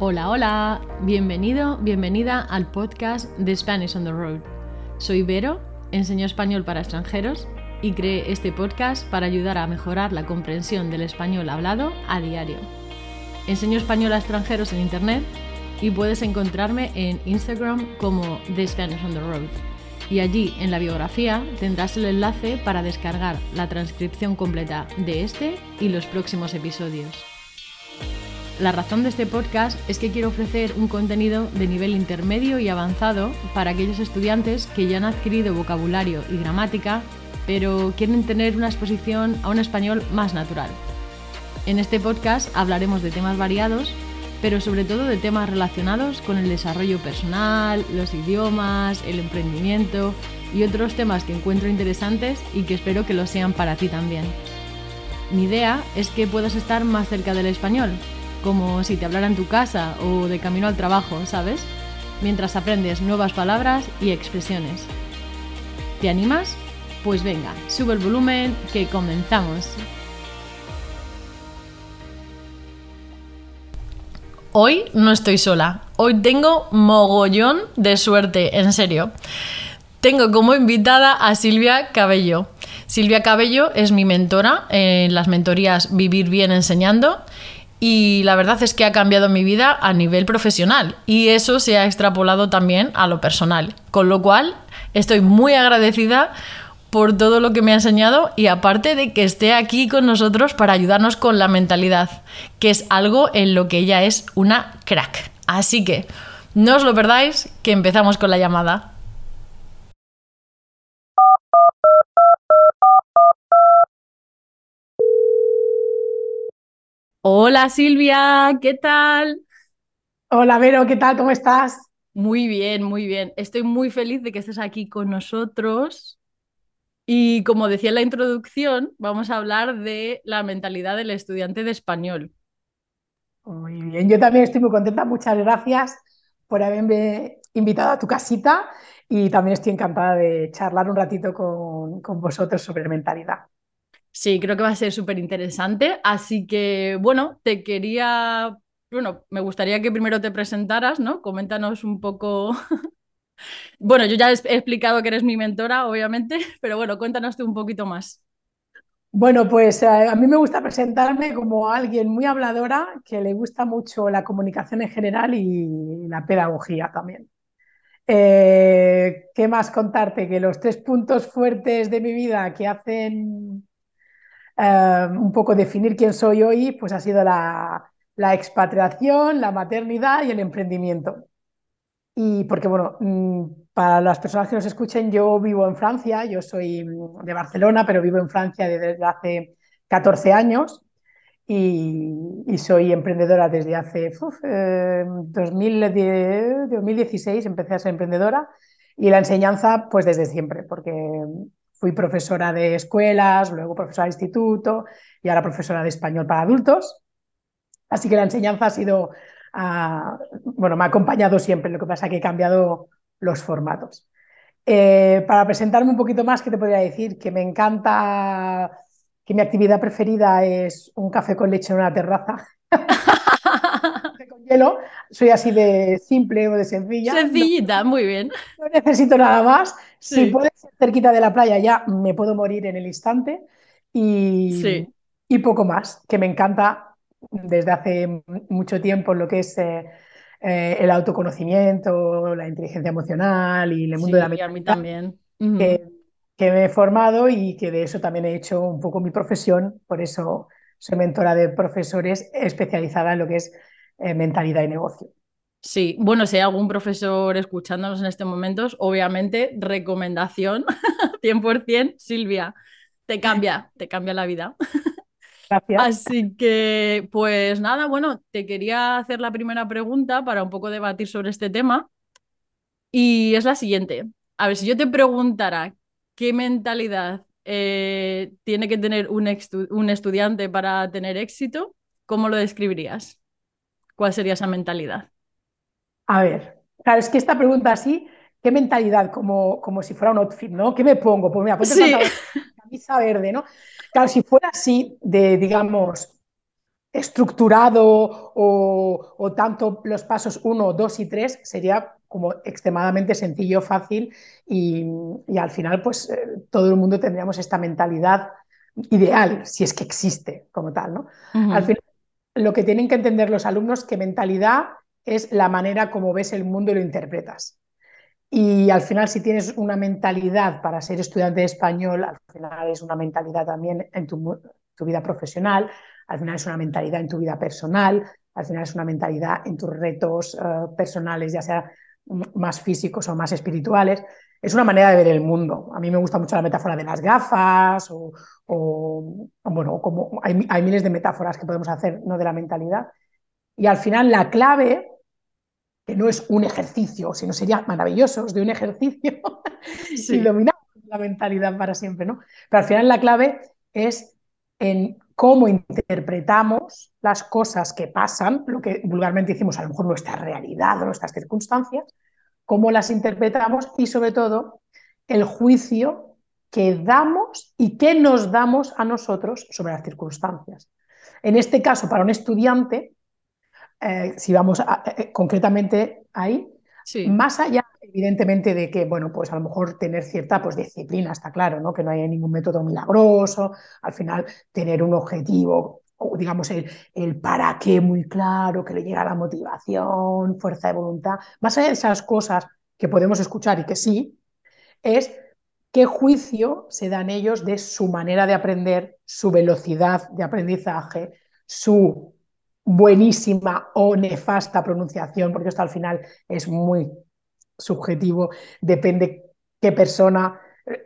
Hola, hola, bienvenido, bienvenida al podcast de Spanish on the Road. Soy Vero, enseño español para extranjeros y creé este podcast para ayudar a mejorar la comprensión del español hablado a diario. Enseño español a extranjeros en internet y puedes encontrarme en Instagram como The Spanish on the Road. Y allí en la biografía tendrás el enlace para descargar la transcripción completa de este y los próximos episodios. La razón de este podcast es que quiero ofrecer un contenido de nivel intermedio y avanzado para aquellos estudiantes que ya han adquirido vocabulario y gramática, pero quieren tener una exposición a un español más natural. En este podcast hablaremos de temas variados, pero sobre todo de temas relacionados con el desarrollo personal, los idiomas, el emprendimiento y otros temas que encuentro interesantes y que espero que lo sean para ti también. Mi idea es que puedas estar más cerca del español, como si te hablara en tu casa o de camino al trabajo, ¿sabes? Mientras aprendes nuevas palabras y expresiones. ¿Te animas? Pues venga, sube el volumen que comenzamos. Hoy no estoy sola, hoy tengo mogollón de suerte, en serio. Tengo como invitada a Silvia Cabello. Silvia Cabello es mi mentora en las mentorías Vivir Bien Enseñando y la verdad es que ha cambiado mi vida a nivel profesional y eso se ha extrapolado también a lo personal. Con lo cual estoy muy agradecida por todo lo que me ha enseñado y aparte de que esté aquí con nosotros para ayudarnos con la mentalidad, que es algo en lo que ella es una crack. Así que no os lo perdáis, que empezamos con la llamada. Hola Silvia, ¿qué tal? Hola Vero, ¿qué tal? ¿Cómo estás? Muy bien, muy bien. Estoy muy feliz de que estés aquí con nosotros. Y como decía en la introducción, vamos a hablar de la mentalidad del estudiante de español. Muy bien, yo también estoy muy contenta. Muchas gracias por haberme invitado a tu casita y también estoy encantada de charlar un ratito con, con vosotros sobre mentalidad. Sí, creo que va a ser súper interesante. Así que, bueno, te quería, bueno, me gustaría que primero te presentaras, ¿no? Coméntanos un poco. bueno, yo ya he explicado que eres mi mentora, obviamente, pero bueno, cuéntanos tú un poquito más. Bueno, pues eh, a mí me gusta presentarme como alguien muy habladora, que le gusta mucho la comunicación en general y la pedagogía también. Eh, ¿Qué más contarte? Que los tres puntos fuertes de mi vida que hacen eh, un poco definir quién soy hoy, pues ha sido la, expatriación, la maternidad y el emprendimiento. Y porque, bueno, mm, para las personas que nos escuchen, yo vivo en Francia, yo soy de Barcelona, pero vivo en Francia desde hace 14 años y, soy emprendedora desde hace 2016, eh, empecé a ser emprendedora y la enseñanza pues desde siempre, porque Fui profesora de escuelas, luego profesora de instituto y ahora profesora de español para adultos. Así que la enseñanza ha sido, ah, bueno, me ha acompañado siempre, lo que pasa es que he cambiado los formatos. Eh, para presentarme un poquito más, ¿qué te podría decir? Que me encanta, que mi actividad preferida es un café con leche en una terraza. con hielo. Soy así de simple o de sencilla. Sencillita, muy bien. No necesito nada más. Si puede ser cerquita de la playa, ya me puedo morir en el instante. Y, y poco más, que me encanta desde hace mucho tiempo lo que es eh, eh, el autoconocimiento, la inteligencia emocional y el mundo de la mente. a mí también. que, que me he formado y que de eso también he hecho un poco mi profesión, por eso soy mentora de profesores especializada en lo que es eh, mentalidad y negocio. Sí, bueno, si hay algún profesor escuchándonos en este momento, obviamente, recomendación 100%, Silvia, te cambia, te cambia la vida. Gracias. Así que, pues nada, bueno, te quería hacer la primera pregunta para un poco debatir sobre este tema. Y es la siguiente. A ver, si yo te preguntara qué mentalidad eh, tiene que tener un, un estudiante para tener éxito, ¿cómo lo describirías? ¿Cuál sería esa mentalidad? A ver, claro, es que esta pregunta así, ¿qué mentalidad? Como, como si fuera un outfit, ¿no? ¿Qué me pongo? Pues mira, ponte sí. camisa verde, ¿no? Claro, si fuera así, de, digamos, estructurado o, tanto los pasos 1, 2 y 3 sería como extremadamente sencillo, fácil y, al final pues eh, todo el mundo tendríamos esta mentalidad ideal, si es que existe como tal. ¿no? Al final lo que tienen que entender los alumnos que mentalidad es la manera como ves el mundo y lo interpretas. Y al final, si tienes una mentalidad para ser estudiante de español, al final es una mentalidad también en tu, tu vida profesional, al final es una mentalidad en tu vida personal, al final es una mentalidad en tus retos eh, personales, ya sea más físicos o más espirituales. Es una manera de ver el mundo. A mí me gusta mucho la metáfora de las gafas o, bueno, como hay, miles de metáforas que podemos hacer ¿no? de la mentalidad. Y al final la clave, que no es un ejercicio, sino sería maravilloso, de un ejercicio sí. y dominar la mentalidad para siempre, ¿no? Pero al final la clave es en cómo interpretamos las cosas que pasan, lo que vulgarmente decimos a lo mejor nuestra realidad o nuestras circunstancias, cómo las interpretamos y sobre todo el juicio que damos y que nos damos a nosotros sobre las circunstancias. En este caso, para un estudiante, eh, si vamos eh, concretamente ahí, más allá evidentemente de que, bueno, pues a lo mejor tener cierta pues, disciplina, está claro, ¿no? Que no haya ningún método milagroso, al final tener un objetivo, digamos el, el para qué muy claro, que le llega la motivación, fuerza de voluntad, más allá de esas cosas que podemos escuchar y que sí, es qué juicio se dan ellos de su manera de aprender, su velocidad de aprendizaje, su buenísima o nefasta pronunciación, porque esto al final es muy subjetivo, depende qué persona.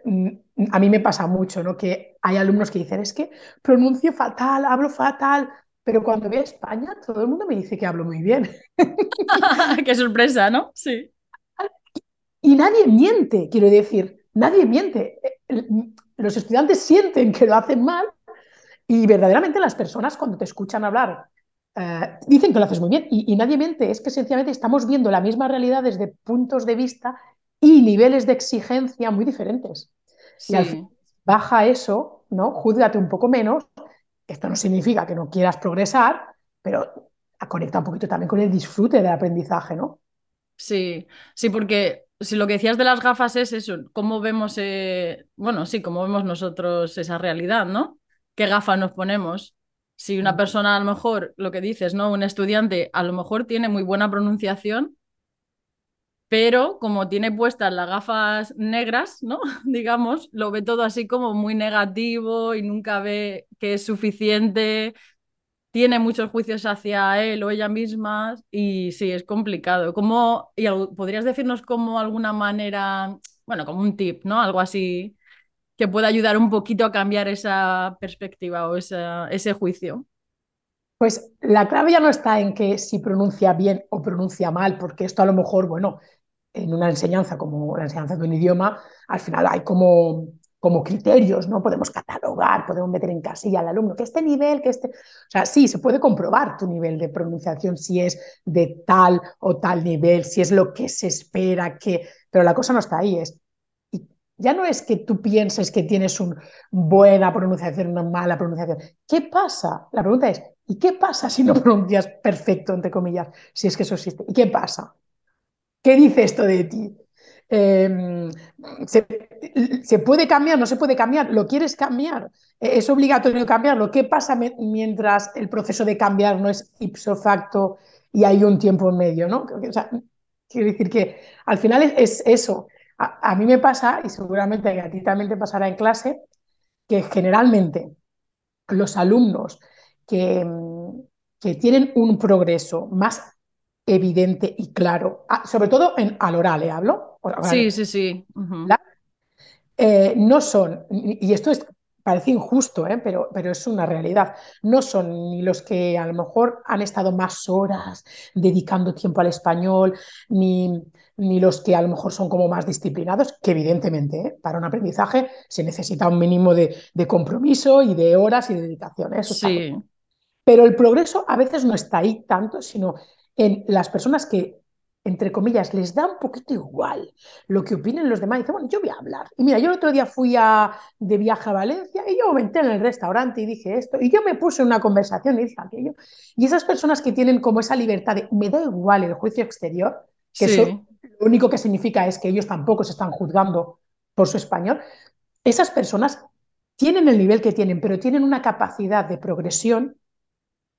Mm, a mí me pasa mucho, ¿no? Que hay alumnos que dicen, es que pronuncio fatal, hablo fatal, pero cuando voy a España todo el mundo me dice que hablo muy bien. qué sorpresa, ¿no? Sí. Y nadie miente, quiero decir, nadie miente. Los estudiantes sienten que lo hacen mal y verdaderamente las personas cuando te escuchan hablar eh, dicen que lo haces muy bien y, nadie miente, es que sencillamente estamos viendo la misma realidad desde puntos de vista y niveles de exigencia muy diferentes. Y al fin, baja eso, ¿no? Júzgate un poco menos. Esto no significa que no quieras progresar, pero conecta un poquito también con el disfrute del aprendizaje, ¿no? Sí, sí, porque si lo que decías de las gafas es eso, cómo vemos, eh, bueno, sí, cómo vemos nosotros esa realidad, ¿no? ¿Qué gafas nos ponemos? Si una persona, a lo mejor, lo que dices, ¿no? Un estudiante, a lo mejor tiene muy buena pronunciación, pero como tiene puestas las gafas negras, ¿no? Digamos, lo ve todo así como muy negativo y nunca ve que es suficiente, tiene muchos juicios hacia él o ella misma y sí, es complicado. ¿Cómo, y ¿Podrías decirnos como alguna manera, bueno, como un tip, ¿no? Algo así que pueda ayudar un poquito a cambiar esa perspectiva o ese juicio? Pues la clave ya no está en que si pronuncia bien o pronuncia mal, porque esto a lo mejor, bueno, en una enseñanza como la enseñanza de un idioma, al final hay como, como criterios, ¿no? Podemos catalogar, podemos meter en casilla al alumno, que este nivel, que este... O sea, sí, se puede comprobar tu nivel de pronunciación, si es de tal o tal nivel, si es lo que se espera, que... Pero la cosa no está ahí, es ya no es que tú pienses que tienes una buena pronunciación, una mala pronunciación. ¿Qué pasa? La pregunta es, ¿y qué pasa si no pronuncias perfecto, entre comillas, si es que eso existe? ¿Y qué pasa? ¿Qué dice esto de ti? Em, ¿se, puede cambiar? ¿No se puede cambiar? ¿Lo quieres cambiar? ¿Es obligatorio cambiarlo? ¿Qué pasa mientras el proceso de cambiar no es ipso facto y hay un tiempo en medio? ¿no? quiero decir que al final es eso. A, mí me pasa, y seguramente a ti también te pasará en clase, que generalmente los alumnos que, que tienen un progreso más evidente y claro, sobre todo en, al oral, ¿eh? ¿hablo? sí, sí, sí. Eh, no son, y esto es parece injusto, ¿eh? pero, pero es una realidad. No son ni los que a lo mejor han estado más horas dedicando tiempo al español, ni, ni los que a lo mejor son como más disciplinados, que evidentemente ¿eh? para un aprendizaje se necesita un mínimo de, compromiso y de horas y de dedicación. ¿eh? Eso sí. Pero el progreso a veces no está ahí tanto, sino en las personas que entre comillas, les da un poquito igual lo que opinen los demás. Y dice, bueno, yo voy a hablar. Y mira, yo el otro día fui a, de viaje a Valencia y yo me entré en el restaurante y dije esto. Y yo me puse en una conversación y dije aquello. Y esas personas que tienen como esa libertad de, me da igual el juicio exterior, que eso lo único que significa es que ellos tampoco se están juzgando por su español, esas personas tienen el nivel que tienen, pero tienen una capacidad de progresión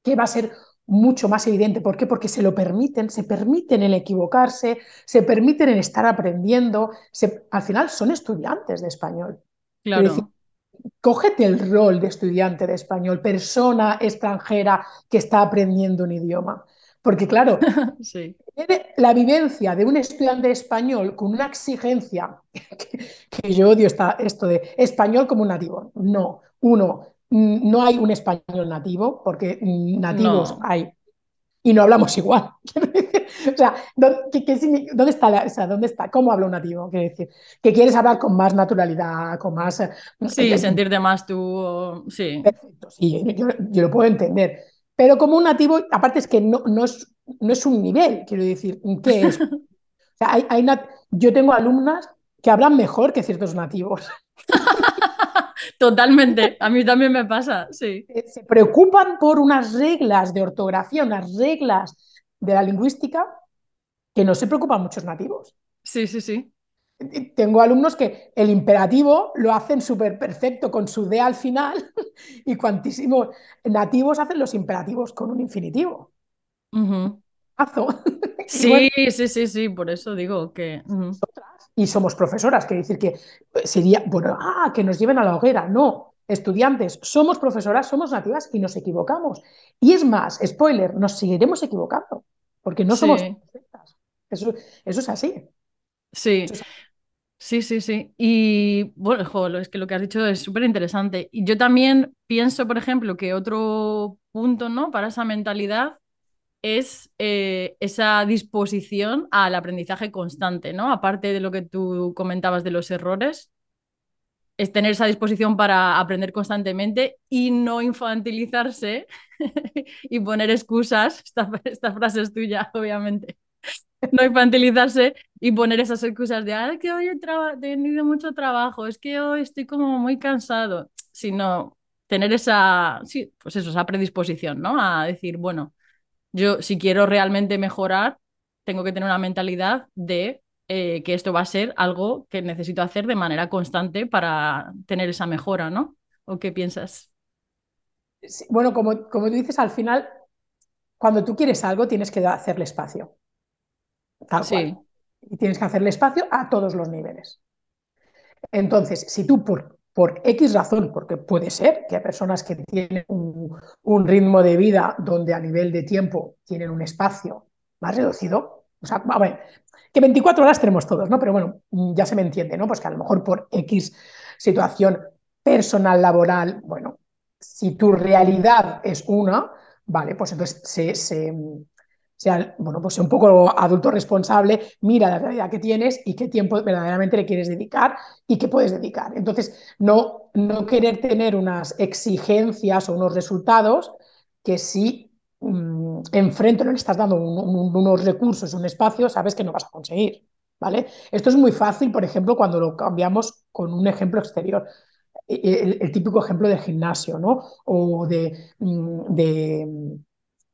que va a ser mucho más evidente. ¿Por qué? Porque se lo permiten, se permiten el equivocarse, se permiten el estar aprendiendo. al final son estudiantes de español. Claro. cógete el rol de estudiante de español, persona extranjera que está aprendiendo un idioma. Porque claro, sí. la vivencia de un estudiante español con una exigencia, que, yo odio esto de español como nativo. No, uno, no hay un español nativo, porque nativos hay y no hablamos igual. o sea, ¿dónde, está la, ¿dónde está? ¿Cómo habla un nativo? Quiere decir, que quieres hablar con más naturalidad, con más... Eh, sí, sentirte más tú, sí. Perfecto, sí, yo, lo puedo entender. Pero como un nativo, aparte es que no, no, es, no es un nivel, quiero decir, ¿qué es? o sea, hay, hay yo tengo alumnas que hablan mejor que ciertos nativos. Totalmente, a mí también me pasa, sí. Se preocupan por unas reglas de ortografía, unas reglas de la lingüística que no se preocupan muchos nativos. Sí, sí, sí. Tengo alumnos que el imperativo lo hacen súper perfecto con su D al final y cuantísimos nativos hacen los imperativos con un infinitivo. Sí, sí, sí, sí, por eso digo que y somos profesoras, quiere decir que eh, sería, bueno, ah, que nos lleven a la hoguera. No, estudiantes, somos profesoras, somos nativas y nos equivocamos. Y es más, spoiler, nos seguiremos equivocando, porque no somos perfectas. Eso, eso, es así. Sí. Sí, sí, sí. Y bueno, es que lo que has dicho es súper interesante. Y yo también pienso, por ejemplo, que otro punto, ¿no? Para esa mentalidad es eh, esa disposición al aprendizaje constante, ¿no? Aparte de lo que tú comentabas de los errores, es tener esa disposición para aprender constantemente y no infantilizarse y poner excusas. Esta, esta, frase es tuya, obviamente. No infantilizarse y poner esas excusas de, ah, que hoy he, tenido mucho trabajo, es que hoy estoy como muy cansado, sino tener esa, sí, pues eso, esa predisposición, ¿no? A decir, bueno, yo, si quiero realmente mejorar, tengo que tener una mentalidad de eh, que esto va a ser algo que necesito hacer de manera constante para tener esa mejora, ¿no? ¿O qué piensas? bueno, como, como tú dices, al final, cuando tú quieres algo, tienes que hacerle espacio. Tal sí. Y tienes que hacerle espacio a todos los niveles. Entonces, si tú por por X razón, porque puede ser que hay personas que tienen un, ritmo de vida donde a nivel de tiempo tienen un espacio más reducido. O sea, a ver, que 24 horas tenemos todos, ¿no? Pero bueno, ya se me entiende, ¿no? Pues que a lo mejor por X situación personal, laboral, bueno, si tu realidad es una, vale, pues entonces se, sea, bueno, pues un poco adulto responsable, mira la realidad que tienes y qué tiempo verdaderamente le quieres dedicar y qué puedes dedicar. Entonces, no, no querer tener unas exigencias o unos resultados que si mmm, enfrente no le estás dando unos recursos, un espacio, sabes que no vas a conseguir. ¿vale? Esto es muy fácil, por ejemplo, cuando lo cambiamos con un ejemplo exterior. E, e, el, típico ejemplo del gimnasio, ¿no? O de, mm, de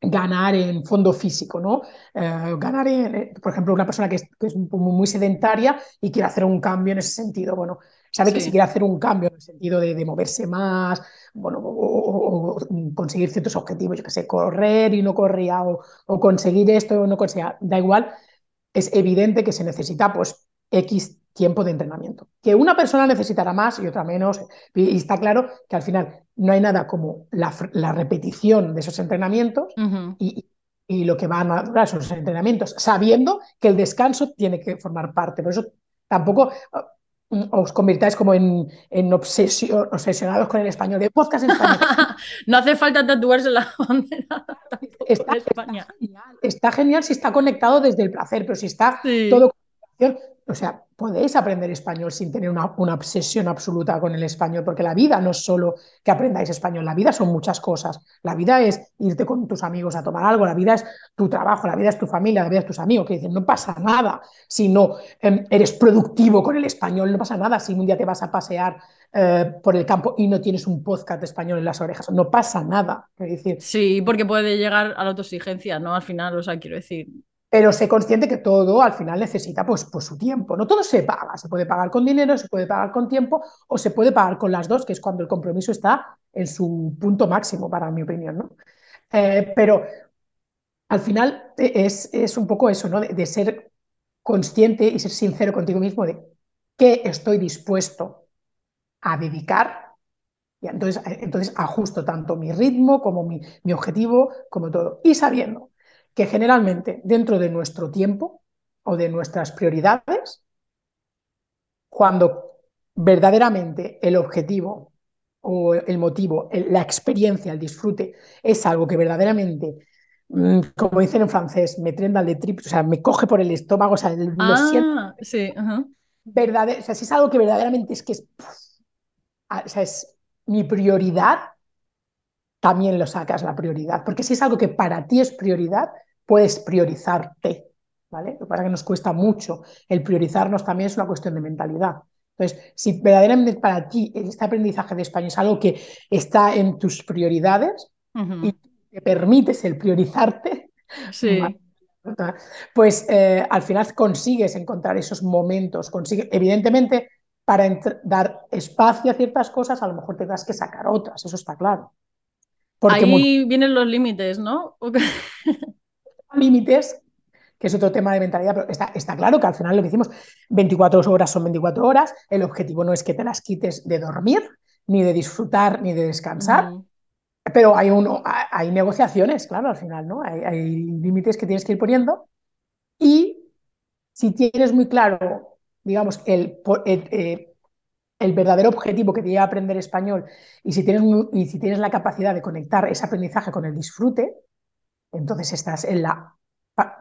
ganar en fondo físico, ¿no? Eh, ganar en, eh, por ejemplo, una persona que es, muy sedentaria y quiere hacer un cambio en ese sentido, bueno, sabe que si quiere hacer un cambio en el sentido de, moverse más, bueno, o, conseguir ciertos objetivos, yo que sé, correr y no corría, o, conseguir esto o no conseguía, da igual, es evidente que se necesita, pues, X tiempo de entrenamiento. Que una persona necesitará más y otra menos, y está claro que al final no hay nada como la, repetición de esos entrenamientos y, lo que van a durar esos entrenamientos, sabiendo que el descanso tiene que formar parte. Por eso tampoco uh, os convirtáis como en, en obsesionados con el español, de podcast en español. no hace falta tatuarse la bandera. Está, España. Está, genial, si está conectado desde el placer, pero si está todo con o sea, podéis aprender español sin tener una, obsesión absoluta con el español, porque la vida no es solo que aprendáis español, la vida son muchas cosas. La vida es irte con tus amigos a tomar algo, la vida es tu trabajo, la vida es tu familia, la vida es tus amigos, que dicen, no pasa nada si no eh, eres productivo con el español, no pasa nada si un día te vas a pasear eh, por el campo y no tienes un podcast español en las orejas, no pasa nada. Decir, sí, porque puede llegar a la autoexigencia, ¿no? Al final, o sea, quiero decir, pero sé consciente que todo al final necesita pues, pues, su tiempo. No todo se paga, se puede pagar con dinero, se puede pagar con tiempo o se puede pagar con las dos, que es cuando el compromiso está en su punto máximo, para mi opinión. ¿no? Eh, pero al final es, es, un poco eso, ¿no? De, de, ser consciente y ser sincero contigo mismo de qué estoy dispuesto a dedicar. Y entonces, entonces ajusto tanto mi ritmo como mi, mi objetivo, como todo. Y sabiendo que generalmente dentro de nuestro tiempo o de nuestras prioridades, cuando verdaderamente el objetivo o el motivo, la experiencia, el disfrute, es algo que verdaderamente, mm, como dicen en francés, me trenda de trip, o sea, me coge por el estómago, o sea, lo ah, siento. Sí, o sea, si es algo que verdaderamente es que es, o sea, es mi prioridad, también lo sacas la prioridad. Porque si es algo que para ti es prioridad, puedes priorizarte, ¿vale? Lo que pasa es que nos cuesta mucho. El priorizarnos también es una cuestión de mentalidad. Entonces, si verdaderamente para ti este aprendizaje de español es algo que está en tus prioridades y te permites el priorizarte, sí. pues eh, al final consigues encontrar esos momentos. Consigue, evidentemente, para dar espacio a ciertas cosas, a lo mejor tendrás que sacar otras, eso está claro. Porque Ahí vienen los límites, ¿no? límites, que es otro tema de mentalidad, pero está, está, claro que al final lo que decimos, 24 horas son 24 horas, el objetivo no es que te las quites de dormir, ni de disfrutar, ni de descansar, pero hay, uno, hay negociaciones, claro, al final, ¿no? Hay, hay límites que tienes que ir poniendo y si tienes muy claro, digamos, el, el, eh, el verdadero objetivo que te lleva a aprender español y si, tienes, y si tienes la capacidad de conectar ese aprendizaje con el disfrute, entonces estás en la,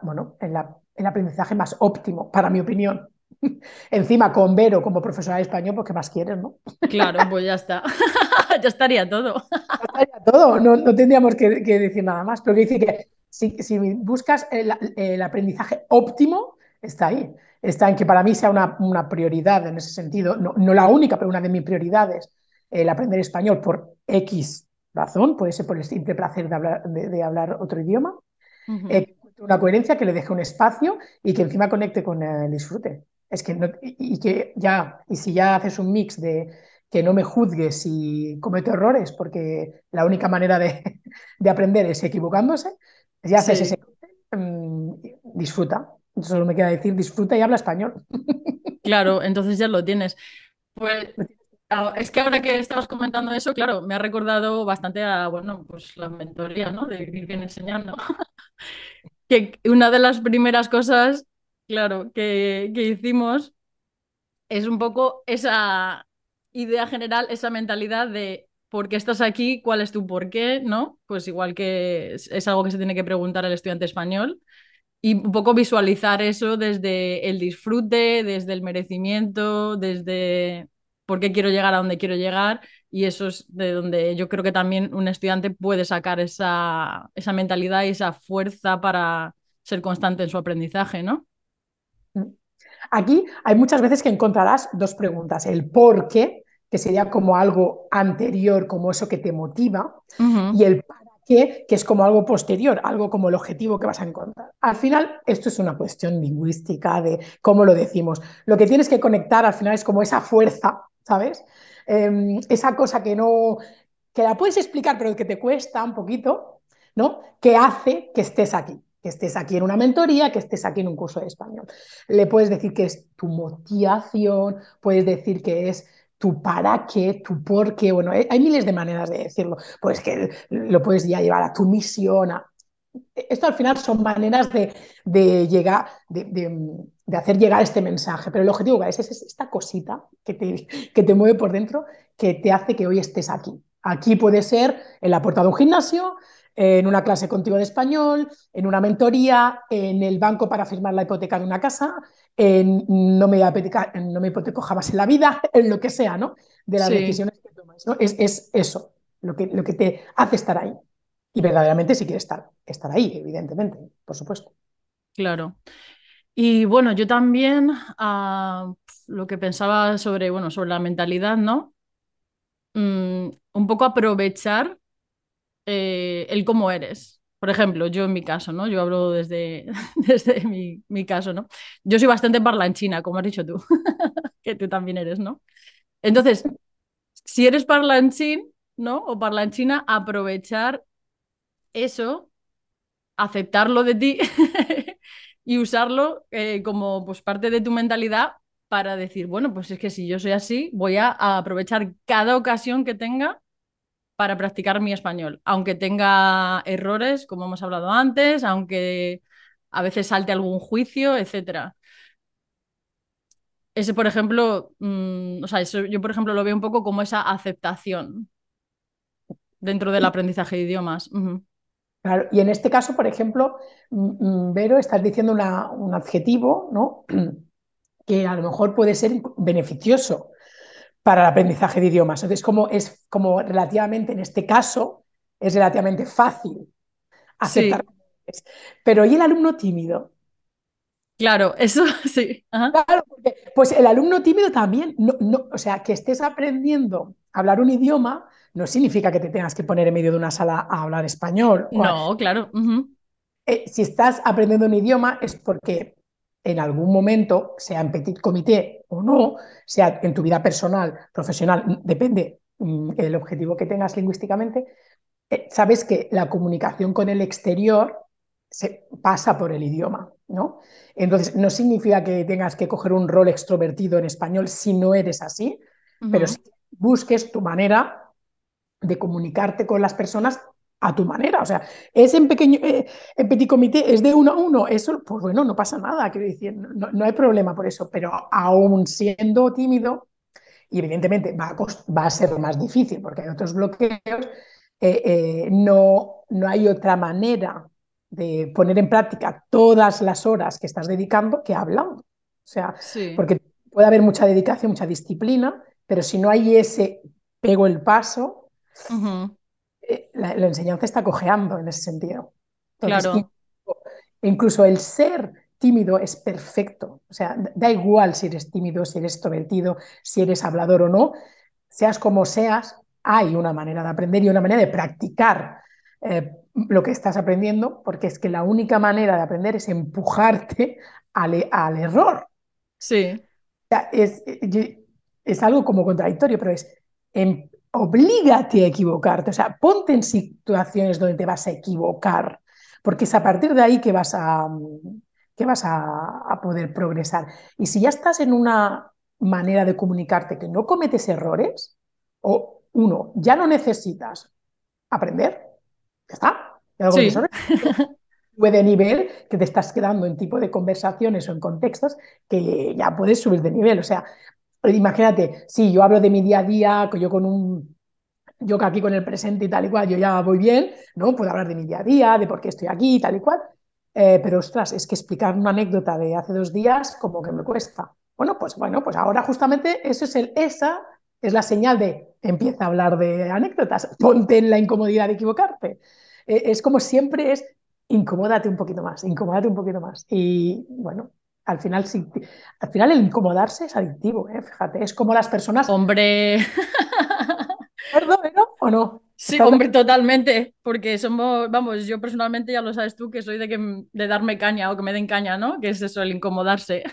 bueno, en la, el aprendizaje más óptimo, para mi opinión. Encima con Vero como profesora de español, pues ¿qué más quieres, no? Claro, pues ya está. ya estaría todo. ya estaría todo, no, no tendríamos que, que, decir nada más. Pero que dice que si, si buscas el, el, aprendizaje óptimo, está ahí. Está en que para mí sea una, una prioridad en ese sentido, no, no, la única, pero una de mis prioridades, el aprender español por X razón, puede ser por el simple placer de hablar, de, hablar otro idioma, eh, una coherencia que le deje un espacio y que encima conecte con el disfrute. Es que y, que ya, y si ya haces un mix de que no me juzgues si cometo errores, porque la única manera de, de aprender es equivocándose, ya haces ese mm, disfruta. Solo me queda decir disfruta y habla español. Claro, entonces ya lo tienes. Pues Ah, es que ahora que estabas comentando eso, claro, me ha recordado bastante a, bueno, pues la mentoría, ¿no? De ir bien enseñando. que una de las primeras cosas, claro, que, que hicimos es un poco esa idea general, esa mentalidad de por qué estás aquí, cuál es tu por qué, ¿no? Pues igual que es, es algo que se tiene que preguntar al estudiante español y un poco visualizar eso desde el disfrute, desde el merecimiento, desde por qué quiero llegar a donde quiero llegar. Y eso es de donde yo creo que también un estudiante puede sacar esa, esa mentalidad y esa fuerza para ser constante en su aprendizaje, ¿no? Aquí hay muchas veces que encontrarás dos preguntas, el por qué, que sería como algo anterior, como eso que te motiva, y el para que es como algo posterior, algo como el objetivo que vas a encontrar. Al final, esto es una cuestión lingüística de cómo lo decimos. Lo que tienes que conectar al final es como esa fuerza ¿sabes? Em, esa cosa que no, que la puedes explicar, pero que te cuesta un poquito, ¿no? Que hace que estés aquí, que estés aquí en una mentoría, que estés aquí en un curso de español. Le puedes decir que es tu motivación, puedes decir que es tu para qué, tu por qué, bueno, hay miles de maneras de decirlo, pues que lo puedes ya llevar a tu misión, esto al final son maneras de, llegar, de, hacer llegar este mensaje, pero el objetivo es, es esta cosita que te, que te mueve por dentro, que te hace que hoy estés aquí. Aquí puede ser en la puerta de un gimnasio, en una clase contigo de español, en una mentoría, en el banco para firmar la hipoteca de una casa, en no me, no me hipoteco jamás en la vida, en lo que sea, ¿no? De las decisiones que tomas, ¿no? Es, es, eso lo que, lo que te hace estar ahí. Y verdaderamente si quieres estar, estar ahí, evidentemente, por supuesto. Claro. Y bueno, yo también ah, lo que pensaba sobre, bueno, sobre la mentalidad, ¿no? Mm, un poco aprovechar eh, el cómo eres. Por ejemplo, yo en mi caso, ¿no? Yo hablo desde, desde mi, mi, caso, ¿no? Yo soy bastante parlanchina, como has dicho tú, que tú también eres, ¿no? Entonces, si eres parlanchín, ¿no? O parlanchina, aprovechar eso, aceptarlo de ti y usarlo eh, como pues, parte de tu mentalidad para decir, bueno, pues es que si yo soy así, voy a, aprovechar cada ocasión que tenga para practicar mi español, aunque tenga errores, como hemos hablado antes, aunque a veces salte algún juicio, etc. Ese, por ejemplo, mm, o sea, yo, por ejemplo, lo veo un poco como esa aceptación dentro del aprendizaje de idiomas. Claro, y en este caso, por ejemplo, mm, mm, Vero, estás diciendo un adjetivo, ¿no? que a lo mejor puede ser beneficioso para el aprendizaje de idiomas. Entonces, como es como relativamente, en este caso, es relativamente fácil aceptar. Pero ¿y el alumno tímido? Claro, eso sí. Claro, pues el alumno tímido también, no, no, o sea, que estés aprendiendo a hablar un idioma no significa que te tengas que poner en medio de una sala a hablar español. No, claro. Eh, si estás aprendiendo un idioma es porque en algún momento, sea en petit comité o no, sea en tu vida personal, profesional, depende mm, el objetivo que tengas lingüísticamente, eh, sabes que la comunicación con el exterior se pasa por el idioma, ¿no? Entonces, no significa que tengas que coger un rol extrovertido en español si no eres así, pero si busques tu manera de comunicarte con las personas a tu manera. O sea, es en pequeño, eh, en petit comité, es de uno a uno. Eso, pues bueno, no pasa nada, quiero decir, no, no hay problema por eso. Pero aún siendo tímido, y evidentemente va a, va a ser más difícil porque hay otros bloqueos, eh, eh, no, no hay otra manera de poner en práctica todas las horas que estás dedicando que hablando. O sea, porque puede haber mucha dedicación, mucha disciplina, pero si no hay ese pego el paso, eh, la, enseñanza está cojeando en ese sentido. claro. Incluso, el ser tímido es perfecto. O sea, da igual si eres tímido, si eres extrovertido, si eres hablador o no, seas como seas, hay una manera de aprender y una manera de practicar eh, lo que estás aprendiendo, porque es que la única manera de aprender es empujarte al, al error. Sí. O sea, es, es, algo como contradictorio, pero es em, oblígate a equivocarte, o sea, ponte en situaciones donde te vas a equivocar, porque es a partir de ahí que vas a, que vas a, poder progresar. Y si ya estás en una manera de comunicarte que no cometes errores, o uno, ya no necesitas aprender, ya está, ya sí. de nivel que te estás quedando en tipo de conversaciones o en contextos que ya puedes subir de nivel. O sea, Imagínate, sí, yo hablo de mi día a día, yo con un, yo aquí con el presente y tal y cual, yo ya voy bien, ¿no? Puedo hablar de mi día a día, de por qué estoy aquí y tal y cual, eh, pero ostras, es que explicar una anécdota de hace dos días como que me cuesta. Bueno, pues bueno, pues ahora justamente eso es el, esa es la señal de empieza a hablar de anécdotas, ponte en la incomodidad de equivocarte. Eh, es como siempre es incomódate un poquito más, incomódate un poquito más. Y bueno, al final, al final el incomodarse es adictivo, ¿eh? fíjate, es como las personas... Hombre... ¿Perdón, no? ¿O no? Sí, hombre, totalmente, porque somos, vamos, yo personalmente ya lo sabes tú, que soy de, que, de darme caña o que me den caña, ¿no? Que es eso, el incomodarse.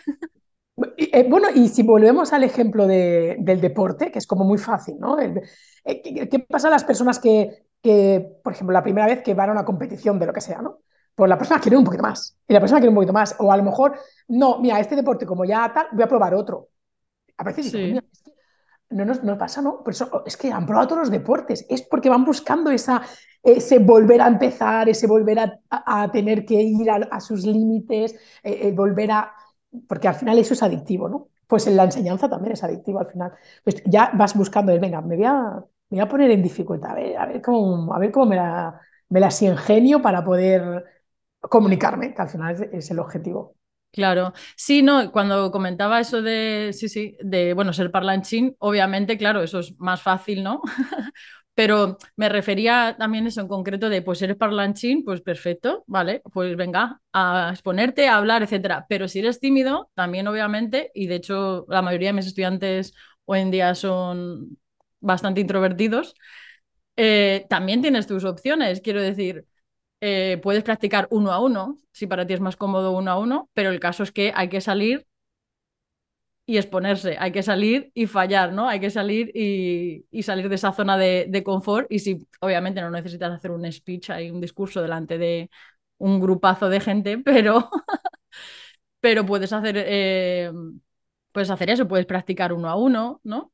Eh, bueno, y si volvemos al ejemplo de, del deporte, que es como muy fácil, ¿no? Eh, ¿qué, pasa a las personas que, que, por ejemplo, la primera vez que van a una competición de lo que sea, ¿no? Pues la persona quiere un poquito más, y la persona quiere un poquito más, o a lo mejor no, mira, este deporte como ya tal, voy a probar otro. A veces digo, es que no nos no pasa, ¿no? Pero eso, es que han probado todos los deportes, es porque van buscando esa, ese volver a empezar, ese volver a, a, tener que ir a, sus límites, eh, el volver a... Porque al final eso es adictivo, ¿no? Pues en la enseñanza también es adictivo al final. Pues ya vas buscando, venga, me voy a, me voy a poner en dificultad, a ver, a ver cómo, a ver cómo me, la, me las ingenio para poder comunicarme, que al final es, el objetivo. Claro, sí, no, cuando comentaba eso de, sí, sí, de, bueno, ser parlanchín, obviamente, claro, eso es más fácil, ¿no? Pero me refería también eso en concreto de, pues eres parlanchín, pues perfecto, vale, pues venga a exponerte, a hablar, etcétera. Pero si eres tímido, también obviamente, y de hecho la mayoría de mis estudiantes hoy en día son bastante introvertidos, eh, también tienes tus opciones. Quiero decir, eh, puedes practicar uno a uno, si para ti es más cómodo uno a uno, pero el caso es que hay que salir y exponerse, hay que salir y fallar, ¿no? Hay que salir y, salir de esa zona de, confort y si obviamente no necesitas hacer un speech, hay un discurso delante de un grupazo de gente, pero, pero puedes hacer, eh, puedes hacer eso, puedes practicar uno a uno, ¿no?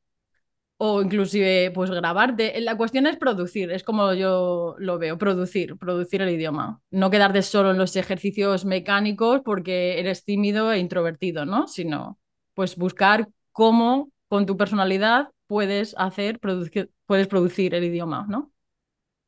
O inclusive pues grabarte. La cuestión es producir, es como yo lo veo, producir, producir el idioma. No quedarte solo en los ejercicios mecánicos porque eres tímido e introvertido, ¿no? Sino pues buscar cómo con tu personalidad puedes hacer, puedes producir el idioma, ¿no?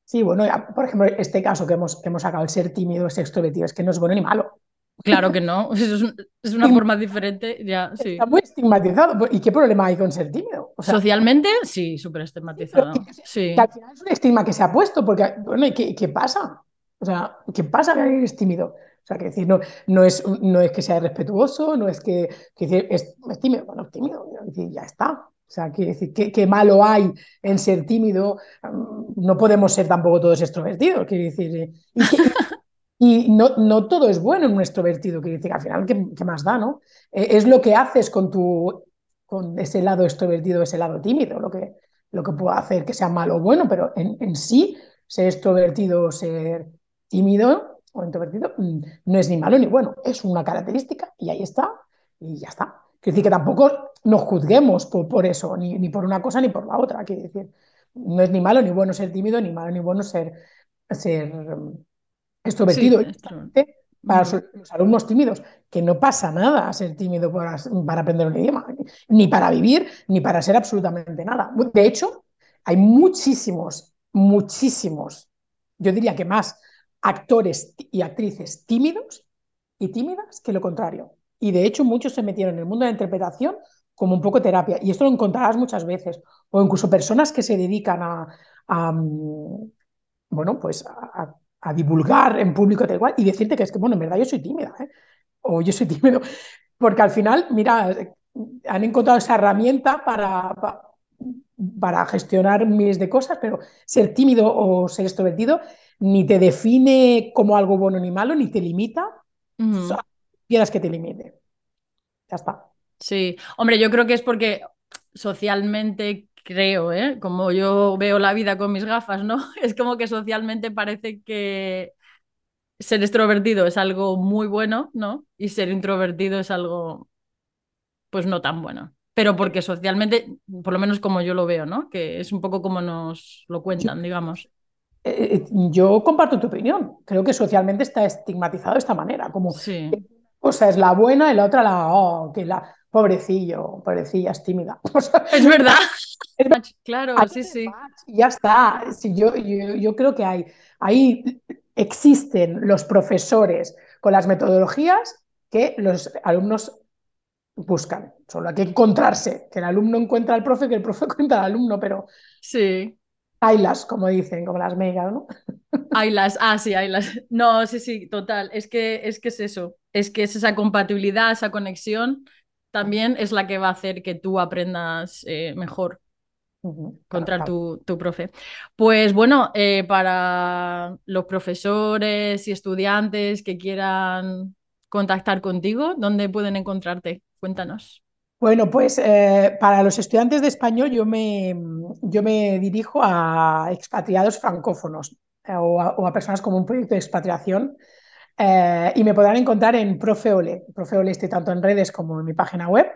Sí, bueno, por ejemplo, este caso que hemos, que hemos sacado, el ser tímido, ser extrovertido, es que no es bueno ni malo. Claro que no, es, una forma diferente, ya, sí. Está muy estigmatizado. ¿Y qué problema hay con ser tímido? Socialmente, sí, súper estigmatizado. Sí. al final es un estigma que se ha puesto, porque, bueno, ¿y qué, qué pasa? O sea, ¿qué pasa que eres tímido? O sea, que decir, no, no, es, no es que sea irrespetuoso, no es que, que decir, es, tímido, bueno, tímido, decir, ya está. O sea, quiere decir, ¿qué, ¿qué, malo hay en ser tímido? Mm, no podemos ser tampoco todos extrovertidos, quiere decir. Eh, y, y no, no, todo es bueno en un extrovertido, decir, al final, ¿qué, más da, no? Eh, es lo que haces con, tu, con ese lado extrovertido, ese lado tímido, lo que, lo que puede hacer que sea malo o bueno, pero en, en sí, ser extrovertido o ser tímido o introvertido mm, no es ni malo ni bueno, es una característica y ahí está, y ya está. Quiere decir que tampoco nos juzguemos por, por eso, ni, ni, por una cosa ni por la otra. Quiere decir, no es ni malo ni bueno ser tímido, ni malo ni bueno ser, ser extrovertido. para los, alumnos tímidos, que no pasa nada ser tímido para, para aprender un idioma, ni para vivir, ni para ser absolutamente nada. De hecho, hay muchísimos, muchísimos, yo diría que más actores y actrices tímidos y tímidas que lo contrario. Y de hecho muchos se metieron en el mundo de la interpretación como un poco terapia. Y esto lo encontrarás muchas veces. O incluso personas que se dedican a, mm, bueno, pues a, divulgar en público tal igual y decirte que es que, bueno, en verdad yo soy tímida, ¿eh? o yo soy tímido. Porque al final, mira, han encontrado esa herramienta para, para, para gestionar miles de cosas, pero ser tímido o ser extrovertido ni te define como algo bueno ni malo, ni te limita, quieras que te limite. Ya está. Sí, hombre, yo creo que es porque socialmente creo, ¿eh? como yo veo la vida con mis gafas, ¿no? Es como que socialmente parece que ser extrovertido es algo muy bueno, ¿no? Y ser introvertido es algo, pues no tan bueno. Pero porque socialmente, por lo menos como yo lo veo, ¿no? Que es un poco como nos lo cuentan, digamos. Eh, eh, yo comparto tu opinión. Creo que socialmente está estigmatizado de esta manera, como sí. o sea, es la buena y la otra la, oh, que la pobrecillo, pobrecilla, es tímida. es verdad. Es, claro, sí, sí. Ya está. Sí, yo, yo, yo, creo que hay, ahí existen los profesores con las metodologías que los alumnos buscan. Solo hay que encontrarse, que el alumno encuentra al profe, que el profe encuentra al alumno, pero sí. Aylas, como dicen, como las megas, ¿no? Aylas, ah, sí, Aylas. No, sí, sí, total. Es que, es que es eso. Es que es esa compatibilidad, esa conexión, también es la que va a hacer que tú aprendas eh, mejor uh -huh, contra claro, tu, tu, profe. Pues bueno, eh, para los profesores y estudiantes que quieran contactar contigo, ¿dónde pueden encontrarte? Cuéntanos. Bueno, pues eh, para los estudiantes de español yo me, yo me dirijo a expatriados francófonos eh, o, a, o, a, personas como un proyecto de expatriación eh, y me podrán encontrar en Profeole. Profeole estoy tanto en redes como en mi página web.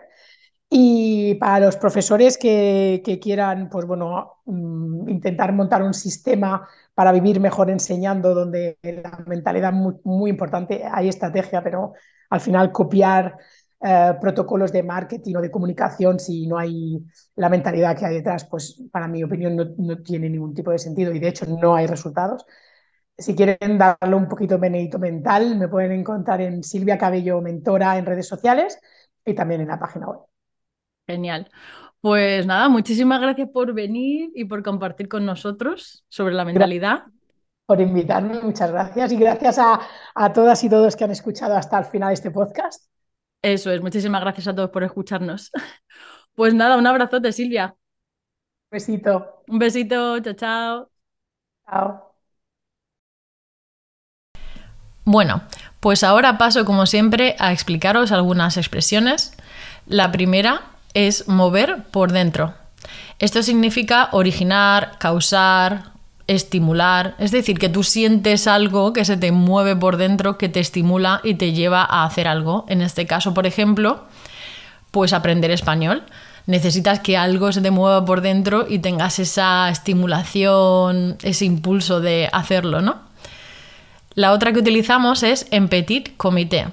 Y para los profesores que, que quieran, pues bueno, mm, intentar montar un sistema para vivir mejor enseñando, donde la mentalidad muy, muy importante, hay estrategia, pero al final copiar eh, protocolos de marketing o de comunicación, si no hay la mentalidad que hay detrás, pues para mi opinión no, no, tiene ningún tipo de sentido y de hecho no hay resultados. Si quieren darle un poquito benedito mental, me pueden encontrar en Silvia Cabello Mentora en redes sociales y también en la página web. Genial. Pues nada, muchísimas gracias por venir y por compartir con nosotros sobre la mentalidad. Por invitarme, muchas gracias. Y gracias a, a todas y todos que han escuchado hasta el final este podcast. Eso es, muchísimas gracias a todos por escucharnos. Pues nada, un abrazote, Silvia. Un besito. Un besito, chao, chao. Chao. Bueno, pues ahora paso como siempre a explicaros algunas expresiones. La primera es mover por dentro. Esto significa originar, causar, estimular, es decir, que tú sientes algo que se te mueve por dentro, que te estimula y te lleva a hacer algo. En este caso, por ejemplo, pues aprender español. Necesitas que algo se te mueva por dentro y tengas esa estimulación, ese impulso de hacerlo, ¿no? La otra que utilizamos es en petit comité.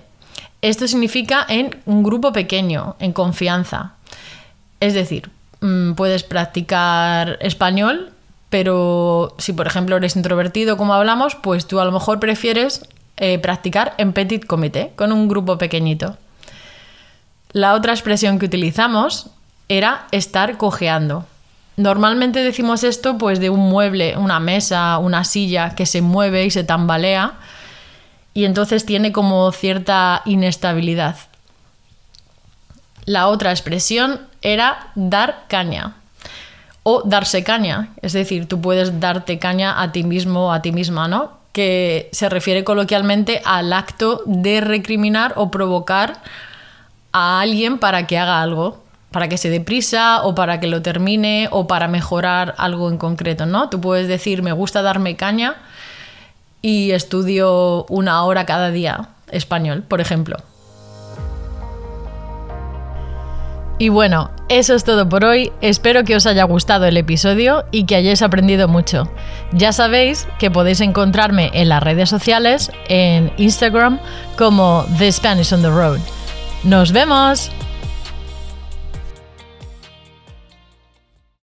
Esto significa en un grupo pequeño, en confianza. Es decir, mm, puedes practicar español, pero si por ejemplo eres introvertido, como hablamos, pues tú a lo mejor prefieres eh, practicar en petit comité, con un grupo pequeñito. La otra expresión que utilizamos era estar cojeando. Normalmente decimos esto pues de un mueble, una mesa, una silla que se mueve y se tambalea y entonces tiene como cierta inestabilidad. La otra expresión era dar caña o darse caña, es decir, tú puedes darte caña a ti mismo a ti misma, ¿no? Que se refiere coloquialmente al acto de recriminar o provocar a alguien para que haga algo, para que se dé prisa o para que lo termine o para mejorar algo en concreto, ¿no? Tú puedes decir, me gusta darme caña y estudio una hora cada día español, por ejemplo. Y bueno, eso es todo por hoy. Espero que os haya gustado el episodio y que hayáis aprendido mucho. Ya sabéis que podéis encontrarme en las redes sociales, en Instagram, como The Spanish on the Road. ¡Nos vemos!